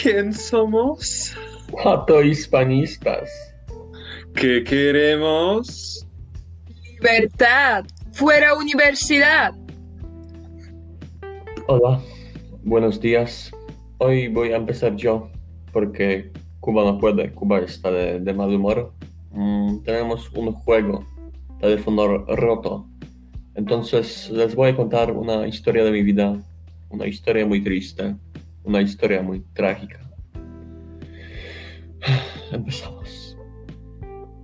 ¿Quién somos? Pato hispanistas. ¿Qué queremos? Libertad. Fuera universidad. Hola, buenos días. Hoy voy a empezar yo, porque Cuba no puede, Cuba está de, de mal humor. Mm, tenemos un juego, teléfono roto. Entonces les voy a contar una historia de mi vida, una historia muy triste, una historia muy trágica. Empezamos.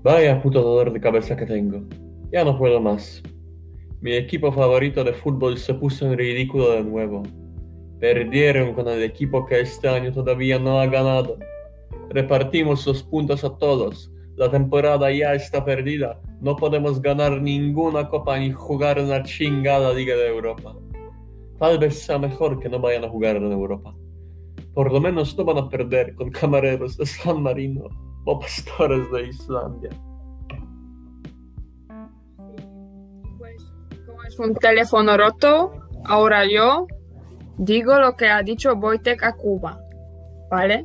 Vaya puto dolor de cabeza que tengo. Ya no puedo más. Mi equipo favorito de fútbol se puso en ridículo de nuevo. Perdieron con el equipo que este año todavía no ha ganado. Repartimos los puntos a todos. La temporada ya está perdida. No podemos ganar ninguna copa ni jugar en la chingada Liga de Europa. Tal vez sea mejor que no vayan a jugar en Europa. Por lo menos no van a perder con camareros de San Marino o pastores de Islandia. Pues, como es un teléfono roto, ahora yo digo lo que ha dicho Wojtek a Cuba. ¿Vale?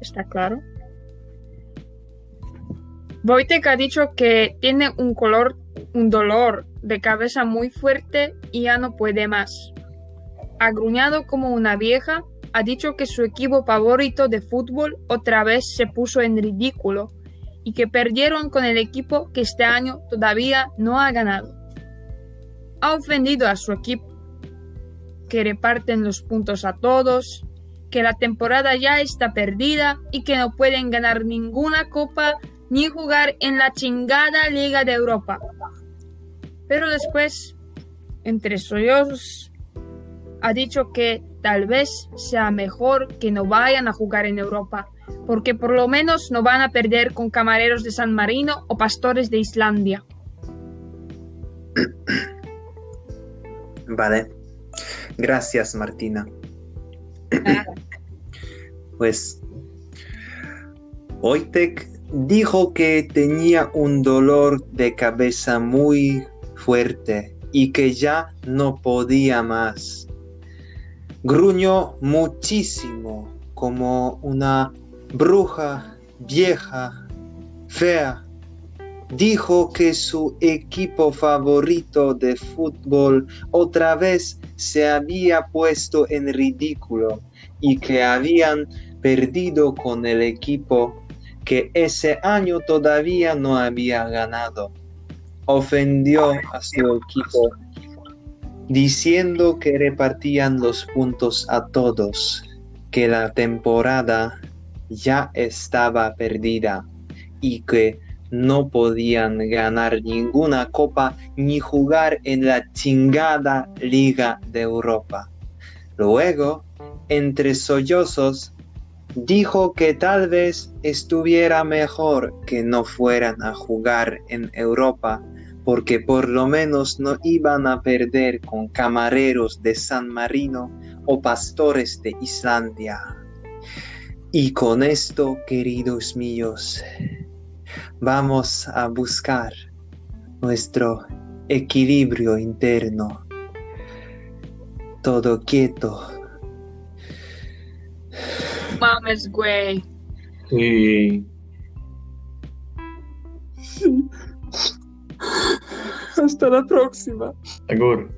¿Está claro? Wojtek ha dicho que tiene un color, un dolor de cabeza muy fuerte y ya no puede más. Agruñado como una vieja, ha dicho que su equipo favorito de fútbol otra vez se puso en ridículo y que perdieron con el equipo que este año todavía no ha ganado. Ha ofendido a su equipo, que reparten los puntos a todos, que la temporada ya está perdida y que no pueden ganar ninguna copa ni jugar en la chingada Liga de Europa. Pero después, entre sollozos, ha dicho que tal vez sea mejor que no vayan a jugar en Europa, porque por lo menos no van a perder con camareros de San Marino o pastores de Islandia. Vale. Gracias, Martina. Pues Wojtek dijo que tenía un dolor de cabeza muy fuerte y que ya no podía más. Gruñó muchísimo como una bruja vieja, fea. Dijo que su equipo favorito de fútbol otra vez se había puesto en ridículo y que habían perdido con el equipo que ese año todavía no había ganado. Ofendió a su equipo diciendo que repartían los puntos a todos, que la temporada ya estaba perdida y que no podían ganar ninguna copa ni jugar en la chingada Liga de Europa. Luego, entre sollozos, dijo que tal vez estuviera mejor que no fueran a jugar en Europa porque por lo menos no iban a perder con camareros de San Marino o pastores de Islandia. Y con esto, queridos míos, vamos a buscar nuestro equilibrio interno. Todo quieto. Mames, güey. Sí. Hasta la próxima. Agur.